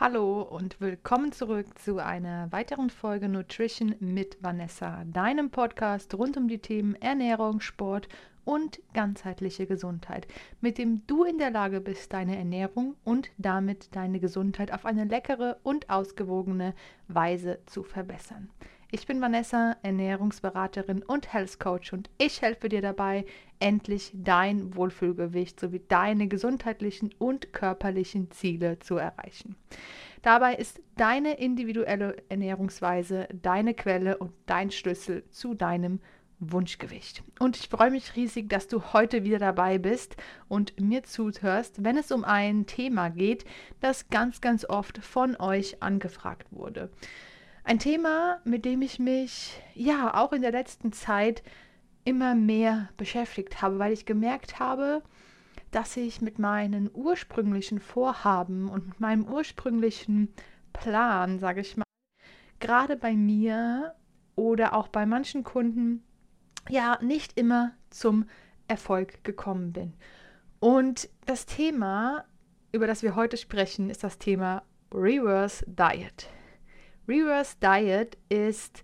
Hallo und willkommen zurück zu einer weiteren Folge Nutrition mit Vanessa, deinem Podcast rund um die Themen Ernährung, Sport und ganzheitliche Gesundheit, mit dem du in der Lage bist, deine Ernährung und damit deine Gesundheit auf eine leckere und ausgewogene Weise zu verbessern. Ich bin Vanessa, Ernährungsberaterin und Health Coach und ich helfe dir dabei, endlich dein Wohlfühlgewicht sowie deine gesundheitlichen und körperlichen Ziele zu erreichen. Dabei ist deine individuelle Ernährungsweise deine Quelle und dein Schlüssel zu deinem Wunschgewicht. Und ich freue mich riesig, dass du heute wieder dabei bist und mir zuhörst, wenn es um ein Thema geht, das ganz, ganz oft von euch angefragt wurde. Ein Thema, mit dem ich mich ja auch in der letzten Zeit immer mehr beschäftigt habe, weil ich gemerkt habe, dass ich mit meinen ursprünglichen Vorhaben und mit meinem ursprünglichen Plan, sage ich mal, gerade bei mir oder auch bei manchen Kunden ja nicht immer zum Erfolg gekommen bin. Und das Thema, über das wir heute sprechen, ist das Thema Reverse Diet. Reverse Diet ist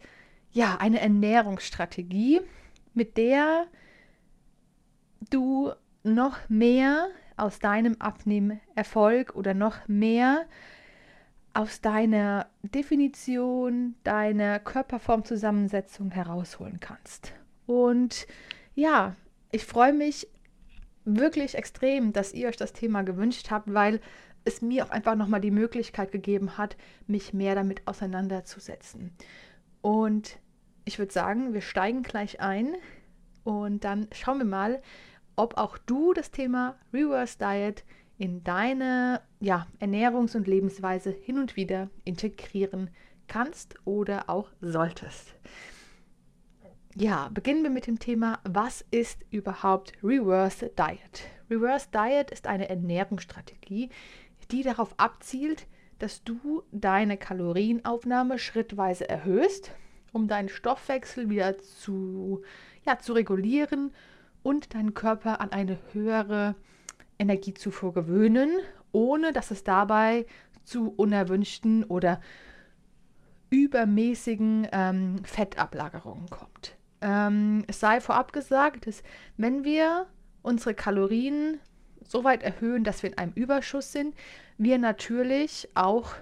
ja eine Ernährungsstrategie, mit der du noch mehr aus deinem Abnehmerfolg oder noch mehr aus deiner Definition, deiner Körperformzusammensetzung herausholen kannst. Und ja, ich freue mich wirklich extrem, dass ihr euch das Thema gewünscht habt, weil es mir auch einfach nochmal die Möglichkeit gegeben hat, mich mehr damit auseinanderzusetzen. Und ich würde sagen, wir steigen gleich ein und dann schauen wir mal, ob auch du das Thema Reverse Diet in deine ja, Ernährungs- und Lebensweise hin und wieder integrieren kannst oder auch solltest. Ja, beginnen wir mit dem Thema, was ist überhaupt Reverse Diet? Reverse Diet ist eine Ernährungsstrategie, die darauf abzielt, dass du deine Kalorienaufnahme schrittweise erhöhst, um deinen Stoffwechsel wieder zu, ja, zu regulieren und deinen Körper an eine höhere Energiezufuhr gewöhnen, ohne dass es dabei zu unerwünschten oder übermäßigen ähm, Fettablagerungen kommt. Ähm, es sei vorab gesagt, dass wenn wir unsere Kalorien so weit erhöhen, dass wir in einem Überschuss sind, wir natürlich auch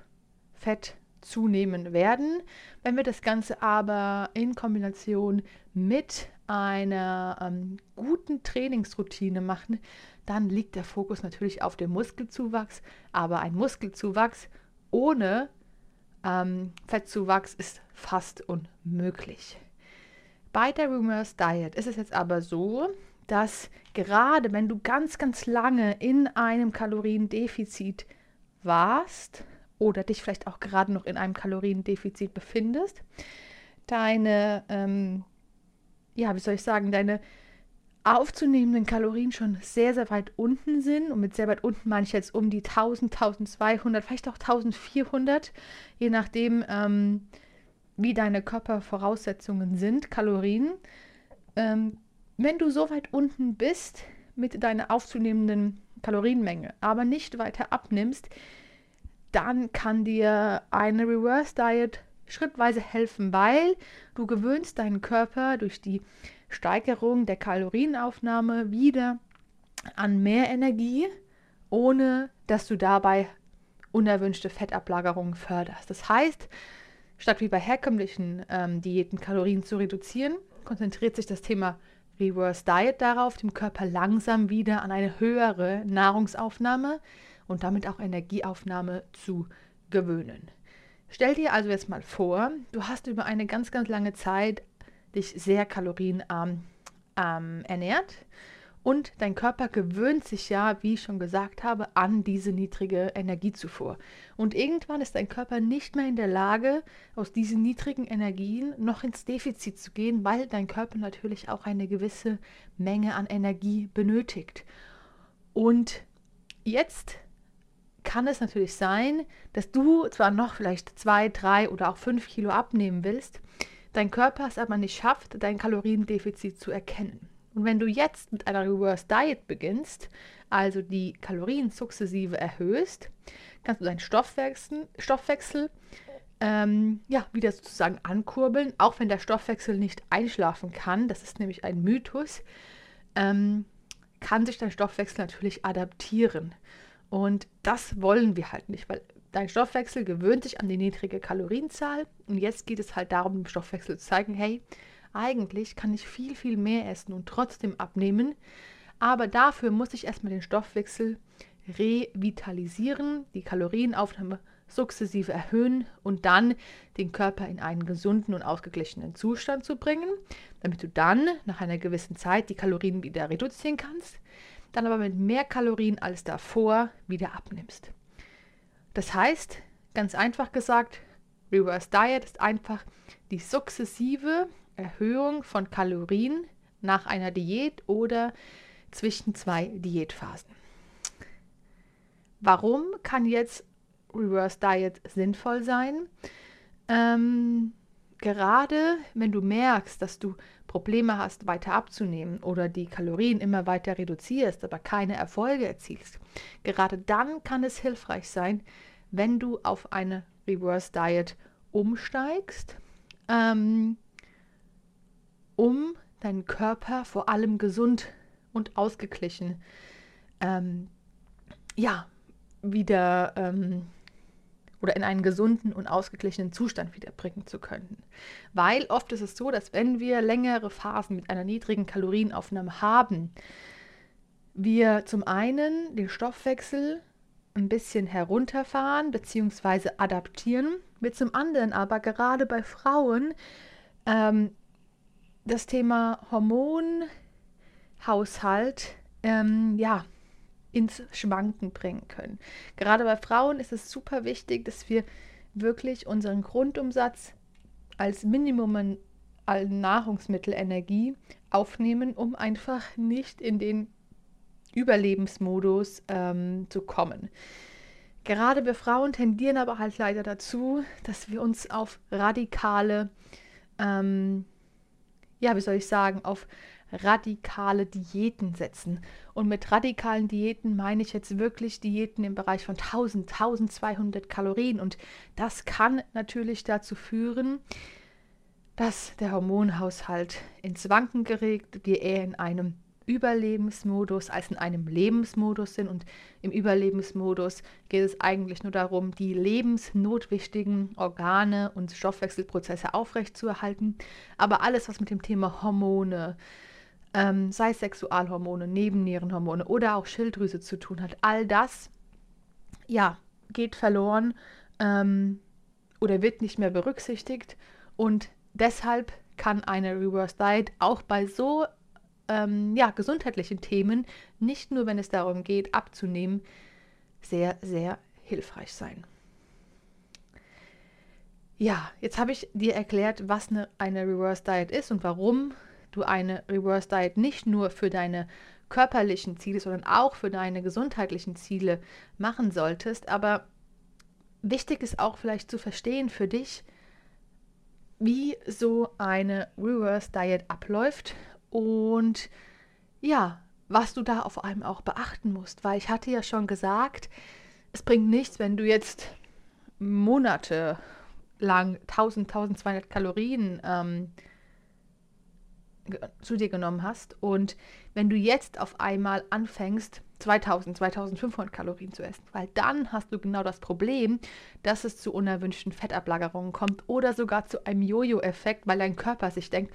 Fett zunehmen werden. Wenn wir das Ganze aber in Kombination mit einer ähm, guten Trainingsroutine machen, dann liegt der Fokus natürlich auf dem Muskelzuwachs. Aber ein Muskelzuwachs ohne ähm, Fettzuwachs ist fast unmöglich. Bei der Rumors Diet ist es jetzt aber so, dass gerade wenn du ganz, ganz lange in einem Kaloriendefizit warst oder dich vielleicht auch gerade noch in einem Kaloriendefizit befindest, deine, ähm, ja, wie soll ich sagen, deine aufzunehmenden Kalorien schon sehr, sehr weit unten sind. Und mit sehr weit unten meine ich jetzt um die 1000, 1200, vielleicht auch 1400, je nachdem, ähm, wie deine Körpervoraussetzungen sind, Kalorien. Ähm, wenn du so weit unten bist mit deiner aufzunehmenden Kalorienmenge, aber nicht weiter abnimmst, dann kann dir eine Reverse Diet schrittweise helfen, weil du gewöhnst deinen Körper durch die Steigerung der Kalorienaufnahme wieder an mehr Energie, ohne dass du dabei unerwünschte Fettablagerungen förderst. Das heißt, statt wie bei herkömmlichen ähm, Diäten Kalorien zu reduzieren, konzentriert sich das Thema Reverse Diet darauf, dem Körper langsam wieder an eine höhere Nahrungsaufnahme und damit auch Energieaufnahme zu gewöhnen. Stell dir also jetzt mal vor, du hast über eine ganz, ganz lange Zeit dich sehr kalorienarm ähm, ernährt und dein Körper gewöhnt sich ja, wie ich schon gesagt habe, an diese niedrige Energiezufuhr. Und irgendwann ist dein Körper nicht mehr in der Lage, aus diesen niedrigen Energien noch ins Defizit zu gehen, weil dein Körper natürlich auch eine gewisse Menge an Energie benötigt. Und jetzt kann es natürlich sein, dass du zwar noch vielleicht zwei, drei oder auch fünf Kilo abnehmen willst, dein Körper es aber nicht schafft, dein Kaloriendefizit zu erkennen. Und wenn du jetzt mit einer Reverse Diet beginnst, also die Kalorien sukzessive erhöhst, kannst du deinen Stoffwechsel, Stoffwechsel ähm, ja, wieder sozusagen ankurbeln, auch wenn der Stoffwechsel nicht einschlafen kann. Das ist nämlich ein Mythos. Ähm, kann sich dein Stoffwechsel natürlich adaptieren. Und das wollen wir halt nicht, weil dein Stoffwechsel gewöhnt sich an die niedrige Kalorienzahl. Und jetzt geht es halt darum, dem Stoffwechsel zu zeigen, hey, eigentlich kann ich viel, viel mehr essen und trotzdem abnehmen. Aber dafür muss ich erstmal den Stoffwechsel revitalisieren, die Kalorienaufnahme sukzessive erhöhen und dann den Körper in einen gesunden und ausgeglichenen Zustand zu bringen, damit du dann nach einer gewissen Zeit die Kalorien wieder reduzieren kannst, dann aber mit mehr Kalorien als davor wieder abnimmst. Das heißt, ganz einfach gesagt, Reverse Diet ist einfach die sukzessive Erhöhung von Kalorien nach einer Diät oder zwischen zwei Diätphasen. Warum kann jetzt Reverse Diet sinnvoll sein? Ähm, gerade wenn du merkst, dass du Probleme hast, weiter abzunehmen oder die Kalorien immer weiter reduzierst, aber keine Erfolge erzielst, gerade dann kann es hilfreich sein, wenn du auf eine Reverse Diet umsteigst, ähm, um deinen Körper vor allem gesund und ausgeglichen ähm, ja, wieder ähm, oder in einen gesunden und ausgeglichenen Zustand wiederbringen zu können. Weil oft ist es so, dass wenn wir längere Phasen mit einer niedrigen Kalorienaufnahme haben, wir zum einen den Stoffwechsel ein bisschen herunterfahren bzw. adaptieren, wir zum anderen aber gerade bei Frauen ähm, das Thema Hormonhaushalt ähm, ja, ins Schwanken bringen können. Gerade bei Frauen ist es super wichtig, dass wir wirklich unseren Grundumsatz als Minimum an Nahrungsmittelenergie aufnehmen, um einfach nicht in den Überlebensmodus ähm, zu kommen. Gerade wir Frauen tendieren aber halt leider dazu, dass wir uns auf radikale, ähm, ja, wie soll ich sagen, auf radikale Diäten setzen. Und mit radikalen Diäten meine ich jetzt wirklich Diäten im Bereich von 1000, 1200 Kalorien. Und das kann natürlich dazu führen, dass der Hormonhaushalt ins Wanken geregt, wir eher in einem Überlebensmodus als in einem Lebensmodus sind. Und im Überlebensmodus geht es eigentlich nur darum, die lebensnotwichtigen Organe und Stoffwechselprozesse aufrechtzuerhalten. Aber alles, was mit dem Thema Hormone, ähm, sei es Sexualhormone, Nebennierenhormone oder auch Schilddrüse zu tun hat, all das, ja, geht verloren ähm, oder wird nicht mehr berücksichtigt und deshalb kann eine Reverse Diet auch bei so ähm, ja, gesundheitlichen Themen, nicht nur wenn es darum geht, abzunehmen, sehr, sehr hilfreich sein. Ja, jetzt habe ich dir erklärt, was eine, eine Reverse Diet ist und warum du eine Reverse Diet nicht nur für deine körperlichen Ziele, sondern auch für deine gesundheitlichen Ziele machen solltest. Aber wichtig ist auch vielleicht zu verstehen für dich, wie so eine Reverse Diet abläuft und ja, was du da auf allem auch beachten musst. Weil ich hatte ja schon gesagt, es bringt nichts, wenn du jetzt Monate lang 1000, 1200 Kalorien ähm, zu dir genommen hast und wenn du jetzt auf einmal anfängst, 2000, 2500 Kalorien zu essen, weil dann hast du genau das Problem, dass es zu unerwünschten Fettablagerungen kommt oder sogar zu einem Jojo-Effekt, weil dein Körper sich denkt,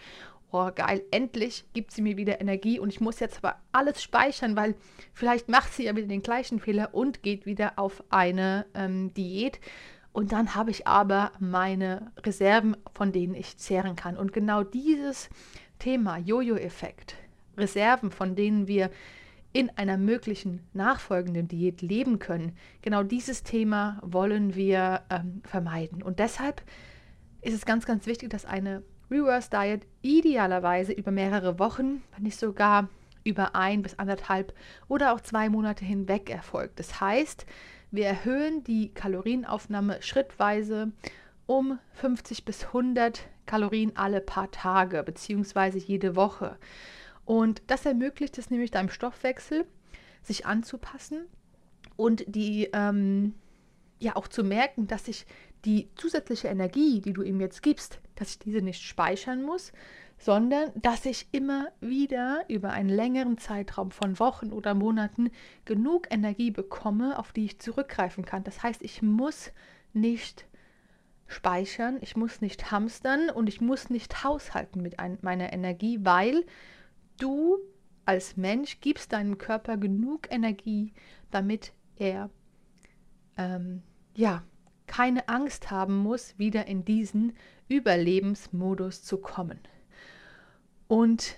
oh geil, endlich gibt sie mir wieder Energie und ich muss jetzt aber alles speichern, weil vielleicht macht sie ja wieder den gleichen Fehler und geht wieder auf eine ähm, Diät. Und dann habe ich aber meine Reserven, von denen ich zehren kann. Und genau dieses Thema Jojo-Effekt, Reserven, von denen wir in einer möglichen nachfolgenden Diät leben können, genau dieses Thema wollen wir ähm, vermeiden. Und deshalb ist es ganz, ganz wichtig, dass eine Reverse Diet idealerweise über mehrere Wochen, wenn nicht sogar über ein bis anderthalb oder auch zwei Monate hinweg erfolgt. Das heißt, wir erhöhen die Kalorienaufnahme schrittweise um 50 bis 100 Kalorien alle paar Tage bzw. jede Woche. Und das ermöglicht es nämlich deinem Stoffwechsel, sich anzupassen und die, ähm, ja auch zu merken, dass ich die zusätzliche Energie, die du ihm jetzt gibst, dass ich diese nicht speichern muss, sondern dass ich immer wieder über einen längeren Zeitraum von Wochen oder Monaten genug Energie bekomme, auf die ich zurückgreifen kann. Das heißt, ich muss nicht speichern, ich muss nicht hamstern und ich muss nicht haushalten mit ein, meiner Energie, weil du als Mensch gibst deinem Körper genug Energie, damit er ähm, ja keine Angst haben muss, wieder in diesen Überlebensmodus zu kommen. Und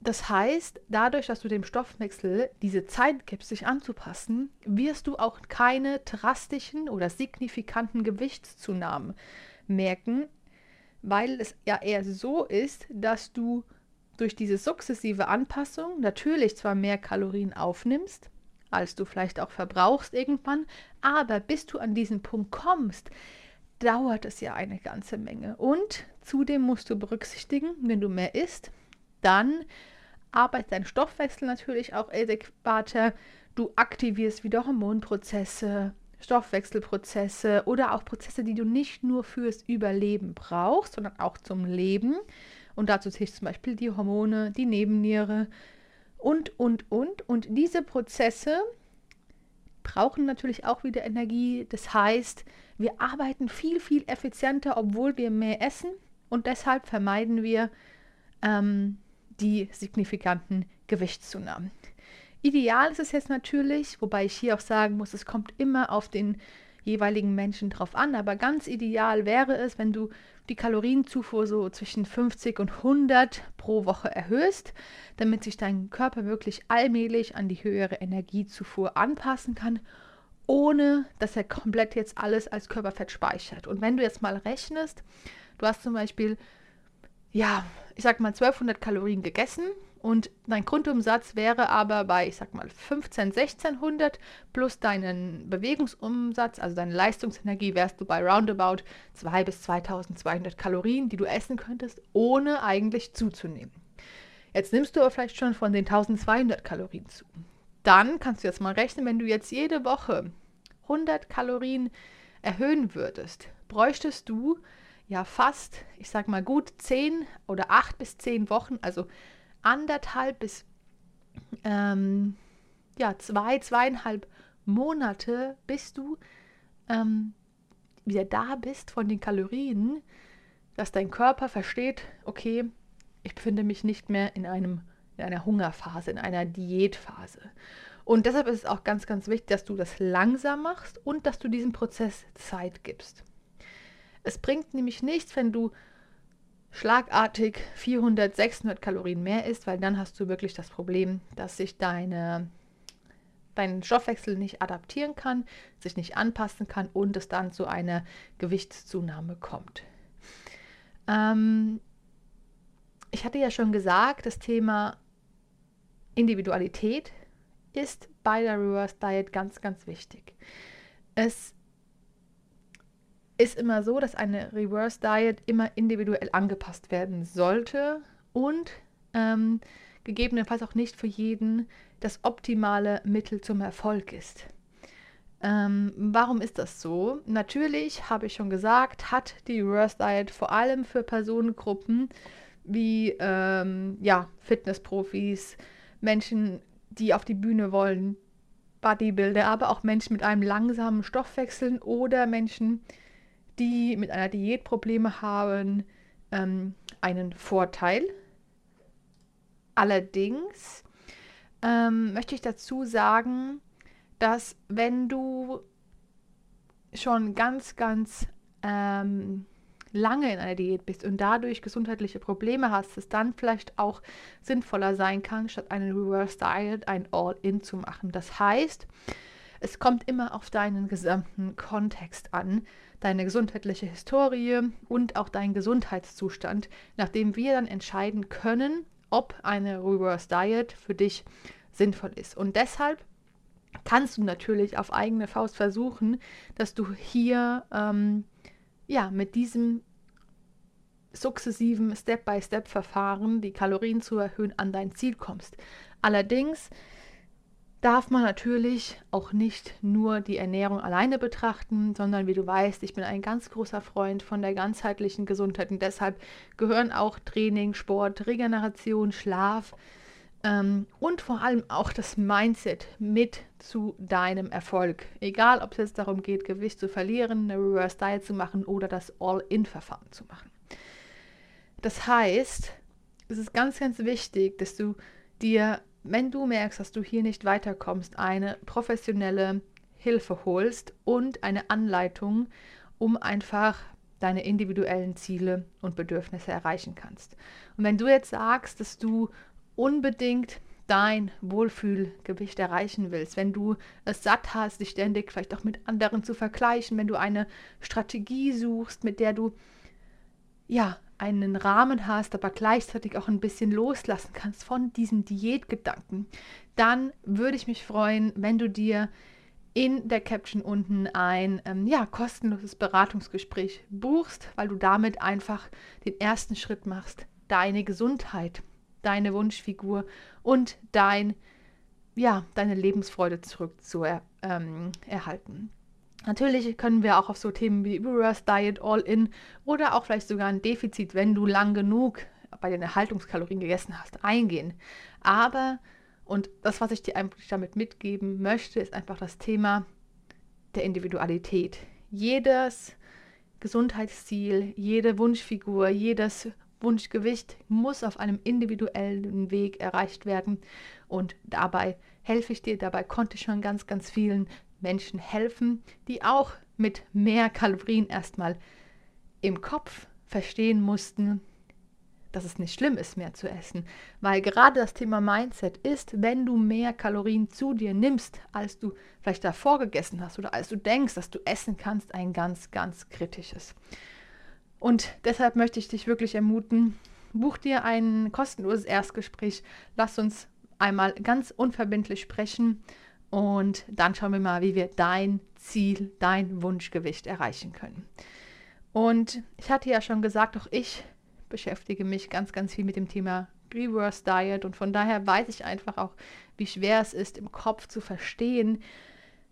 das heißt, dadurch, dass du dem Stoffwechsel diese Zeit gibst, sich anzupassen, wirst du auch keine drastischen oder signifikanten Gewichtszunahmen merken, weil es ja eher so ist, dass du durch diese sukzessive Anpassung natürlich zwar mehr Kalorien aufnimmst, als du vielleicht auch verbrauchst irgendwann, aber bis du an diesen Punkt kommst, dauert es ja eine ganze Menge. Und zudem musst du berücksichtigen, wenn du mehr isst, dann arbeitet dein Stoffwechsel natürlich auch adäquater. Du aktivierst wieder Hormonprozesse, Stoffwechselprozesse oder auch Prozesse, die du nicht nur fürs Überleben brauchst, sondern auch zum Leben. Und dazu zählt zum Beispiel die Hormone, die Nebenniere und, und, und. Und diese Prozesse brauchen natürlich auch wieder Energie. Das heißt, wir arbeiten viel, viel effizienter, obwohl wir mehr essen. Und deshalb vermeiden wir ähm, die signifikanten Gewichtszunahmen. Ideal ist es jetzt natürlich, wobei ich hier auch sagen muss, es kommt immer auf den jeweiligen Menschen drauf an, aber ganz ideal wäre es, wenn du die Kalorienzufuhr so zwischen 50 und 100 pro Woche erhöhst, damit sich dein Körper wirklich allmählich an die höhere Energiezufuhr anpassen kann, ohne dass er komplett jetzt alles als Körperfett speichert. Und wenn du jetzt mal rechnest, du hast zum Beispiel ja, ich sag mal 1200 Kalorien gegessen und dein Grundumsatz wäre aber bei, ich sag mal 15, 1600 plus deinen Bewegungsumsatz, also deine Leistungsenergie, wärst du bei roundabout 2 bis 2200 Kalorien, die du essen könntest, ohne eigentlich zuzunehmen. Jetzt nimmst du aber vielleicht schon von den 1200 Kalorien zu. Dann kannst du jetzt mal rechnen, wenn du jetzt jede Woche 100 Kalorien erhöhen würdest, bräuchtest du ja fast, ich sag mal gut zehn oder acht bis zehn Wochen, also anderthalb bis ähm, ja, zwei, zweieinhalb Monate, bis du ähm, wieder da bist von den Kalorien, dass dein Körper versteht, okay, ich befinde mich nicht mehr in, einem, in einer Hungerphase, in einer Diätphase. Und deshalb ist es auch ganz, ganz wichtig, dass du das langsam machst und dass du diesem Prozess Zeit gibst. Es bringt nämlich nichts, wenn du schlagartig 400, 600 Kalorien mehr isst, weil dann hast du wirklich das Problem, dass sich deine, dein Stoffwechsel nicht adaptieren kann, sich nicht anpassen kann und es dann zu einer Gewichtszunahme kommt. Ähm, ich hatte ja schon gesagt, das Thema Individualität ist bei der Reverse Diet ganz, ganz wichtig. Es ist immer so, dass eine Reverse Diet immer individuell angepasst werden sollte und ähm, gegebenenfalls auch nicht für jeden das optimale Mittel zum Erfolg ist. Ähm, warum ist das so? Natürlich, habe ich schon gesagt, hat die Reverse Diet vor allem für Personengruppen wie ähm, ja, Fitnessprofis, Menschen, die auf die Bühne wollen, Bodybuilder, aber auch Menschen mit einem langsamen Stoffwechsel oder Menschen, die die mit einer Diät Probleme haben, ähm, einen Vorteil. Allerdings ähm, möchte ich dazu sagen, dass wenn du schon ganz, ganz ähm, lange in einer Diät bist und dadurch gesundheitliche Probleme hast, es dann vielleicht auch sinnvoller sein kann, statt eine Reverse Diet ein All-In zu machen. Das heißt, es kommt immer auf deinen gesamten Kontext an, deine gesundheitliche Historie und auch deinen Gesundheitszustand, nachdem wir dann entscheiden können, ob eine Reverse Diet für dich sinnvoll ist. Und deshalb kannst du natürlich auf eigene Faust versuchen, dass du hier ähm, ja mit diesem sukzessiven Step-by-Step-Verfahren die Kalorien zu erhöhen an dein Ziel kommst. Allerdings darf man natürlich auch nicht nur die Ernährung alleine betrachten, sondern wie du weißt, ich bin ein ganz großer Freund von der ganzheitlichen Gesundheit und deshalb gehören auch Training, Sport, Regeneration, Schlaf ähm, und vor allem auch das Mindset mit zu deinem Erfolg. Egal, ob es jetzt darum geht, Gewicht zu verlieren, eine Reverse Diet zu machen oder das All-In-Verfahren zu machen. Das heißt, es ist ganz, ganz wichtig, dass du dir wenn du merkst, dass du hier nicht weiterkommst, eine professionelle Hilfe holst und eine Anleitung, um einfach deine individuellen Ziele und Bedürfnisse erreichen kannst. Und wenn du jetzt sagst, dass du unbedingt dein Wohlfühlgewicht erreichen willst, wenn du es satt hast, dich ständig vielleicht auch mit anderen zu vergleichen, wenn du eine Strategie suchst, mit der du ja einen Rahmen hast, aber gleichzeitig auch ein bisschen loslassen kannst von diesen Diätgedanken, dann würde ich mich freuen, wenn du dir in der Caption unten ein ähm, ja, kostenloses Beratungsgespräch buchst, weil du damit einfach den ersten Schritt machst, deine Gesundheit, deine Wunschfigur und dein, ja, deine Lebensfreude zurück zu er, ähm, erhalten. Natürlich können wir auch auf so Themen wie Reverse Diet, All-In oder auch vielleicht sogar ein Defizit, wenn du lang genug bei den Erhaltungskalorien gegessen hast, eingehen. Aber, und das, was ich dir einfach damit mitgeben möchte, ist einfach das Thema der Individualität. Jedes Gesundheitsziel, jede Wunschfigur, jedes Wunschgewicht muss auf einem individuellen Weg erreicht werden. Und dabei helfe ich dir, dabei konnte ich schon ganz, ganz vielen Menschen helfen, die auch mit mehr Kalorien erstmal im Kopf verstehen mussten, dass es nicht schlimm ist, mehr zu essen. Weil gerade das Thema Mindset ist, wenn du mehr Kalorien zu dir nimmst, als du vielleicht davor gegessen hast oder als du denkst, dass du essen kannst, ein ganz, ganz kritisches. Und deshalb möchte ich dich wirklich ermuten, buch dir ein kostenloses Erstgespräch. Lass uns einmal ganz unverbindlich sprechen und dann schauen wir mal, wie wir dein Ziel, dein Wunschgewicht erreichen können. Und ich hatte ja schon gesagt, auch ich beschäftige mich ganz, ganz viel mit dem Thema Reverse Diet und von daher weiß ich einfach auch, wie schwer es ist, im Kopf zu verstehen,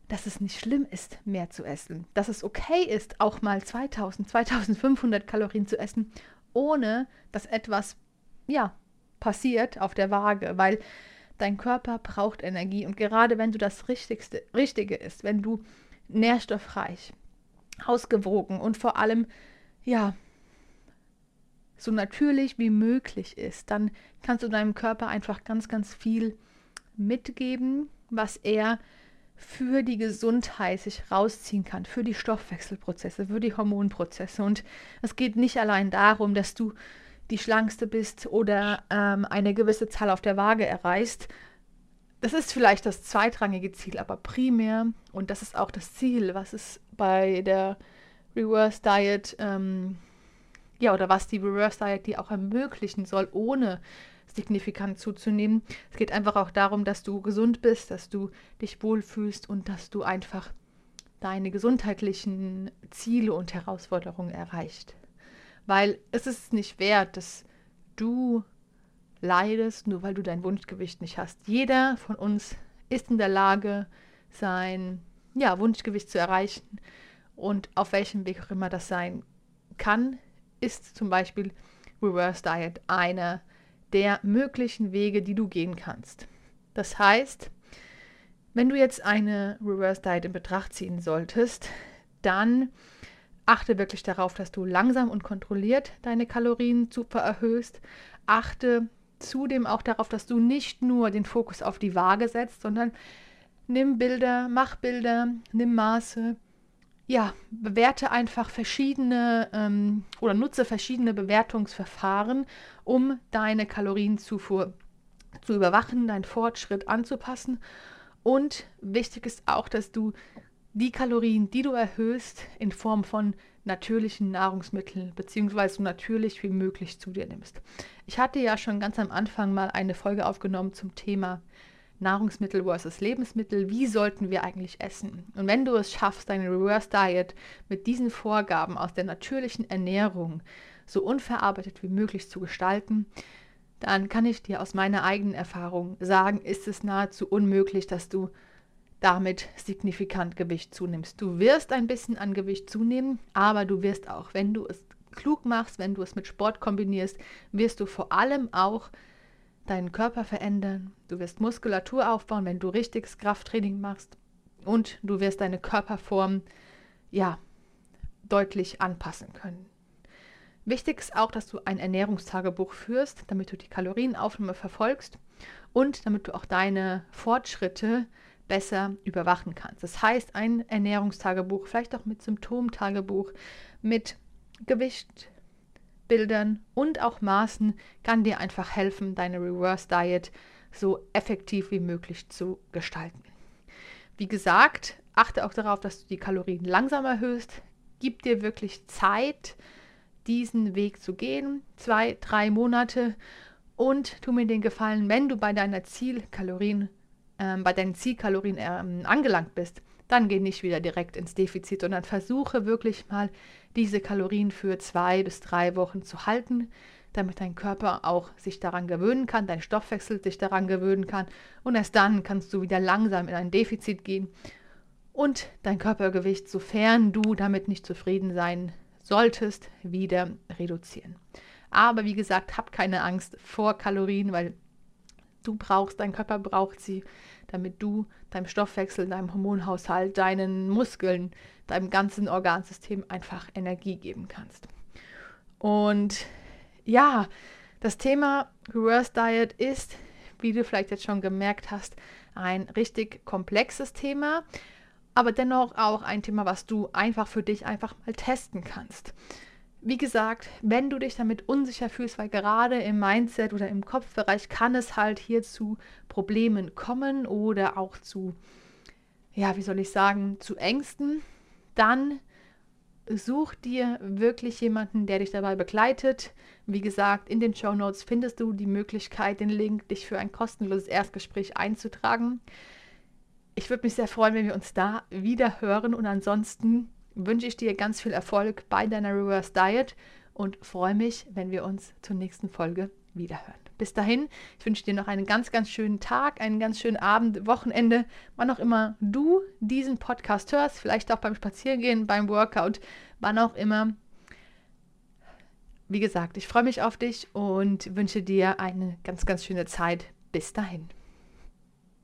dass es nicht schlimm ist, mehr zu essen. Dass es okay ist, auch mal 2000, 2500 Kalorien zu essen, ohne dass etwas, ja, passiert auf der Waage, weil Dein Körper braucht Energie und gerade wenn du das Richtigste, Richtige isst, wenn du nährstoffreich, ausgewogen und vor allem, ja, so natürlich wie möglich ist, dann kannst du deinem Körper einfach ganz, ganz viel mitgeben, was er für die Gesundheit sich rausziehen kann, für die Stoffwechselprozesse, für die Hormonprozesse. Und es geht nicht allein darum, dass du die schlankste bist oder ähm, eine gewisse Zahl auf der Waage erreichst. Das ist vielleicht das zweitrangige Ziel, aber primär, und das ist auch das Ziel, was es bei der Reverse Diet, ähm, ja, oder was die Reverse Diet die auch ermöglichen soll, ohne signifikant zuzunehmen. Es geht einfach auch darum, dass du gesund bist, dass du dich wohlfühlst und dass du einfach deine gesundheitlichen Ziele und Herausforderungen erreicht. Weil es ist nicht wert, dass du leidest, nur weil du dein Wunschgewicht nicht hast. Jeder von uns ist in der Lage, sein ja, Wunschgewicht zu erreichen. Und auf welchem Weg auch immer das sein kann, ist zum Beispiel Reverse Diet einer der möglichen Wege, die du gehen kannst. Das heißt, wenn du jetzt eine Reverse Diet in Betracht ziehen solltest, dann Achte wirklich darauf, dass du langsam und kontrolliert deine Kalorienzufuhr erhöhst. Achte zudem auch darauf, dass du nicht nur den Fokus auf die Waage setzt, sondern nimm Bilder, mach Bilder, nimm Maße. Ja, bewerte einfach verschiedene ähm, oder nutze verschiedene Bewertungsverfahren, um deine Kalorienzufuhr zu überwachen, deinen Fortschritt anzupassen. Und wichtig ist auch, dass du die Kalorien, die du erhöhst, in Form von natürlichen Nahrungsmitteln beziehungsweise so natürlich wie möglich zu dir nimmst. Ich hatte ja schon ganz am Anfang mal eine Folge aufgenommen zum Thema Nahrungsmittel versus Lebensmittel. Wie sollten wir eigentlich essen? Und wenn du es schaffst, deine Reverse Diet mit diesen Vorgaben aus der natürlichen Ernährung so unverarbeitet wie möglich zu gestalten, dann kann ich dir aus meiner eigenen Erfahrung sagen, ist es nahezu unmöglich, dass du damit signifikant Gewicht zunimmst. Du wirst ein bisschen an Gewicht zunehmen, aber du wirst auch, wenn du es klug machst, wenn du es mit Sport kombinierst, wirst du vor allem auch deinen Körper verändern. Du wirst Muskulatur aufbauen, wenn du richtiges Krafttraining machst und du wirst deine Körperform ja deutlich anpassen können. Wichtig ist auch, dass du ein Ernährungstagebuch führst, damit du die Kalorienaufnahme verfolgst und damit du auch deine Fortschritte besser überwachen kannst. Das heißt, ein Ernährungstagebuch, vielleicht auch mit Symptomtagebuch, mit Gewichtbildern und auch Maßen kann dir einfach helfen, deine Reverse Diet so effektiv wie möglich zu gestalten. Wie gesagt, achte auch darauf, dass du die Kalorien langsam erhöhst. Gib dir wirklich Zeit, diesen Weg zu gehen. Zwei, drei Monate. Und tu mir den Gefallen, wenn du bei deiner Zielkalorien, bei deinen Zielkalorien äh, angelangt bist, dann geh nicht wieder direkt ins Defizit, sondern versuche wirklich mal diese Kalorien für zwei bis drei Wochen zu halten, damit dein Körper auch sich daran gewöhnen kann, dein Stoffwechsel sich daran gewöhnen kann und erst dann kannst du wieder langsam in ein Defizit gehen und dein Körpergewicht, sofern du damit nicht zufrieden sein solltest, wieder reduzieren. Aber wie gesagt, hab keine Angst vor Kalorien, weil du brauchst, dein Körper braucht sie, damit du deinem Stoffwechsel, deinem Hormonhaushalt, deinen Muskeln, deinem ganzen Organsystem einfach Energie geben kannst. Und ja, das Thema Reverse Diet ist, wie du vielleicht jetzt schon gemerkt hast, ein richtig komplexes Thema aber dennoch auch ein Thema, was du einfach für dich einfach mal testen kannst. Wie gesagt, wenn du dich damit unsicher fühlst, weil gerade im Mindset oder im Kopfbereich kann es halt hier zu Problemen kommen oder auch zu, ja, wie soll ich sagen, zu Ängsten, dann such dir wirklich jemanden, der dich dabei begleitet. Wie gesagt, in den Show Notes findest du die Möglichkeit, den Link, dich für ein kostenloses Erstgespräch einzutragen. Ich würde mich sehr freuen, wenn wir uns da wieder hören. Und ansonsten wünsche ich dir ganz viel Erfolg bei deiner Reverse Diet und freue mich, wenn wir uns zur nächsten Folge wiederhören. Bis dahin, ich wünsche dir noch einen ganz, ganz schönen Tag, einen ganz schönen Abend, Wochenende, wann auch immer du diesen Podcast hörst, vielleicht auch beim Spazierengehen, beim Workout, wann auch immer. Wie gesagt, ich freue mich auf dich und wünsche dir eine ganz, ganz schöne Zeit. Bis dahin.